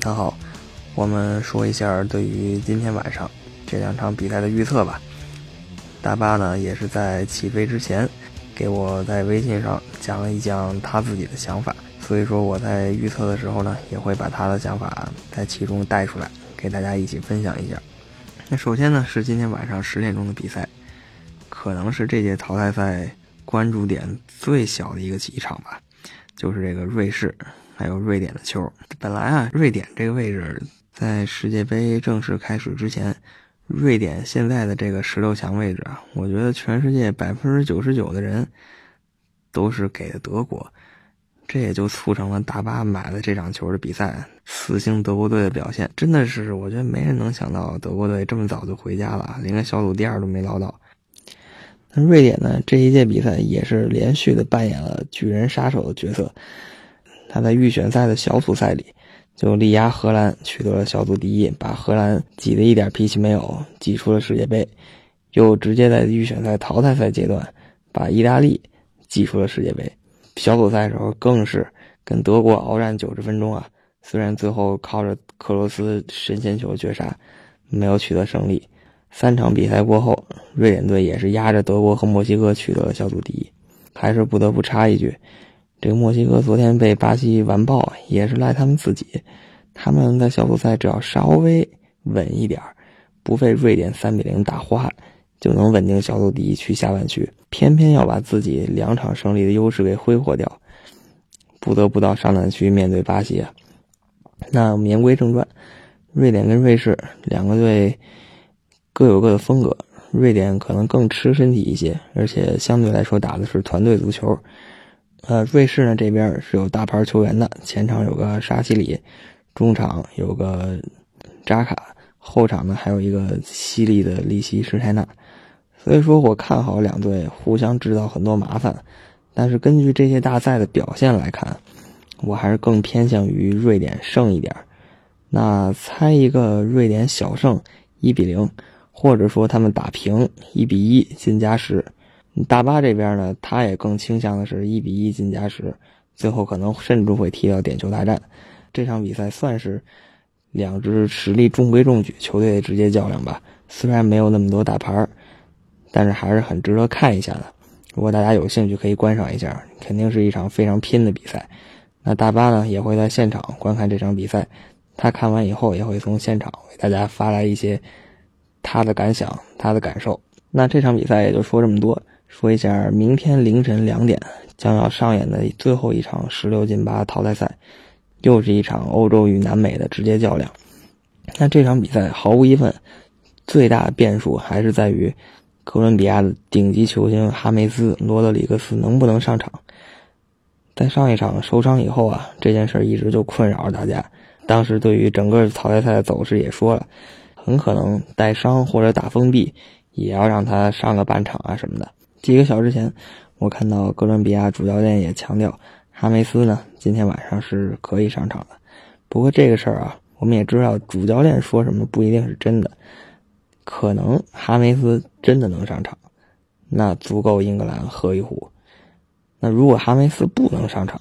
大家好，我们说一下对于今天晚上这两场比赛的预测吧。大巴呢也是在起飞之前给我在微信上讲了一讲他自己的想法，所以说我在预测的时候呢也会把他的想法在其中带出来，给大家一起分享一下。那首先呢是今天晚上十点钟的比赛，可能是这届淘汰赛关注点最小的一个一场吧。就是这个瑞士，还有瑞典的球。本来啊，瑞典这个位置在世界杯正式开始之前，瑞典现在的这个十六强位置啊，我觉得全世界百分之九十九的人都是给的德国。这也就促成了大巴买了这场球的比赛。四星德国队的表现真的是，我觉得没人能想到德国队这么早就回家了，连个小组第二都没捞到。那瑞典呢？这一届比赛也是连续的扮演了巨人杀手的角色。他在预选赛的小组赛里就力压荷兰，取得了小组第一，把荷兰挤得一点脾气没有，挤出了世界杯；又直接在预选赛淘汰赛阶段把意大利挤出了世界杯。小组赛时候更是跟德国鏖战九十分钟啊！虽然最后靠着克罗斯神仙球绝杀，没有取得胜利。三场比赛过后，瑞典队也是压着德国和墨西哥取得了小组第一。还是不得不插一句，这个墨西哥昨天被巴西完爆，也是赖他们自己。他们在小组赛只要稍微稳一点不被瑞典三比零打花，就能稳定小组第一去下半区。偏偏要把自己两场胜利的优势给挥霍掉，不得不到上半区面对巴西。那我们言归正传，瑞典跟瑞士两个队。各有各的风格，瑞典可能更吃身体一些，而且相对来说打的是团队足球。呃，瑞士呢这边是有大牌球员的，前场有个沙奇里，中场有个扎卡，后场呢还有一个犀利的利希施泰纳。所以说我看好两队互相制造很多麻烦，但是根据这些大赛的表现来看，我还是更偏向于瑞典胜一点。那猜一个瑞典小胜，一比零。或者说他们打平一比一进加时，大巴这边呢，他也更倾向的是一比一进加时，最后可能甚至会踢到点球大战。这场比赛算是两支实力中规中矩球队的直接较量吧。虽然没有那么多大牌，但是还是很值得看一下的。如果大家有兴趣，可以观赏一下，肯定是一场非常拼的比赛。那大巴呢，也会在现场观看这场比赛，他看完以后也会从现场为大家发来一些。他的感想，他的感受。那这场比赛也就说这么多。说一下明天凌晨两点将要上演的最后一场十六进八淘汰赛，又是一场欧洲与南美的直接较量。那这场比赛毫无疑问，最大的变数还是在于哥伦比亚的顶级球星哈梅斯·罗德里格斯能不能上场。在上一场受伤以后啊，这件事一直就困扰着大家。当时对于整个淘汰赛的走势也说了。很可能带伤或者打封闭，也要让他上个半场啊什么的。几个小时前，我看到哥伦比亚主教练也强调，哈梅斯呢今天晚上是可以上场的。不过这个事儿啊，我们也知道主教练说什么不一定是真的，可能哈梅斯真的能上场，那足够英格兰喝一壶。那如果哈梅斯不能上场，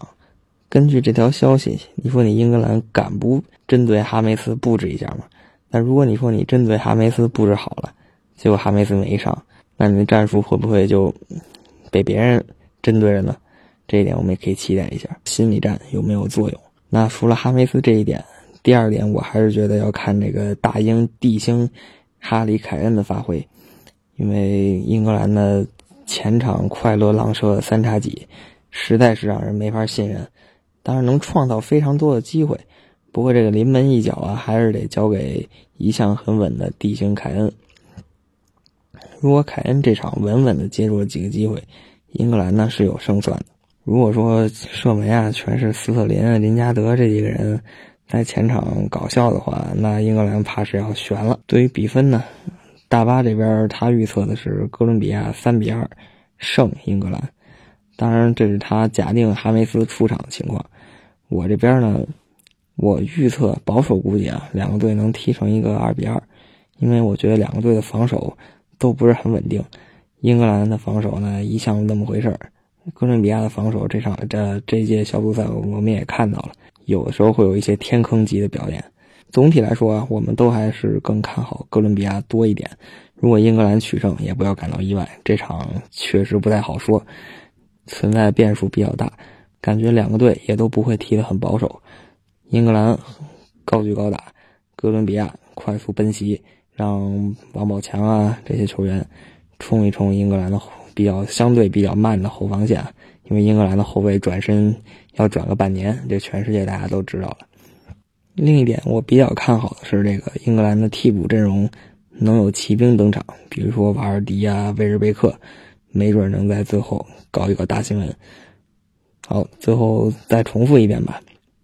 根据这条消息，你说你英格兰敢不针对哈梅斯布置一下吗？那如果你说你针对哈梅斯布置好了，结果哈梅斯没上，那你的战术会不会就被别人针对了呢？这一点我们也可以期待一下，心理战有没有作用？那除了哈梅斯这一点，第二点我还是觉得要看这个大英帝星哈里凯恩的发挥，因为英格兰的前场快乐浪射三叉戟实在是让人没法信任，当然能创造非常多的机会。不过这个临门一脚啊，还是得交给一向很稳的地形凯恩。如果凯恩这场稳稳的接住了几个机会，英格兰呢是有胜算的。如果说射门啊全是斯特林、林加德这几个人在前场搞笑的话，那英格兰怕是要悬了。对于比分呢，大巴这边他预测的是哥伦比亚三比二胜英格兰。当然这是他假定哈梅斯出场的情况。我这边呢。我预测保守估计啊，两个队能踢成一个二比二，因为我觉得两个队的防守都不是很稳定。英格兰的防守呢一向那么回事儿，哥伦比亚的防守这场这这届小组赛我们也看到了，有的时候会有一些天坑级的表演。总体来说啊，我们都还是更看好哥伦比亚多一点。如果英格兰取胜，也不要感到意外，这场确实不太好说，存在变数比较大。感觉两个队也都不会踢得很保守。英格兰高举高打，哥伦比亚快速奔袭，让王宝强啊这些球员冲一冲英格兰的比较相对比较慢的后防线，因为英格兰的后卫转身要转个半年，这全世界大家都知道了。另一点，我比较看好的是这个英格兰的替补阵容能有骑兵登场，比如说瓦尔迪啊、威尔贝克，没准能在最后搞一个大新闻。好，最后再重复一遍吧。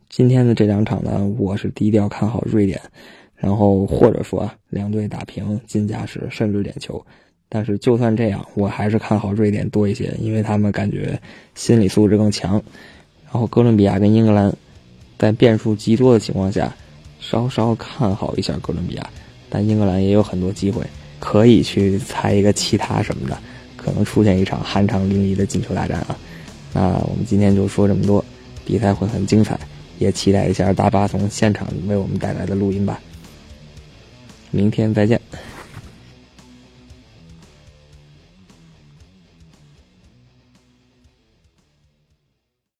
今天的这两场呢，我是低调看好瑞典，然后或者说啊两队打平进加时甚至点球。但是就算这样，我还是看好瑞典多一些，因为他们感觉心理素质更强。然后哥伦比亚跟英格兰在变数极多的情况下，稍稍看好一下哥伦比亚，但英格兰也有很多机会可以去猜一个其他什么的，可能出现一场酣畅淋漓的进球大战啊。那我们今天就说这么多，比赛会很精彩，也期待一下大巴从现场为我们带来的录音吧。明天再见。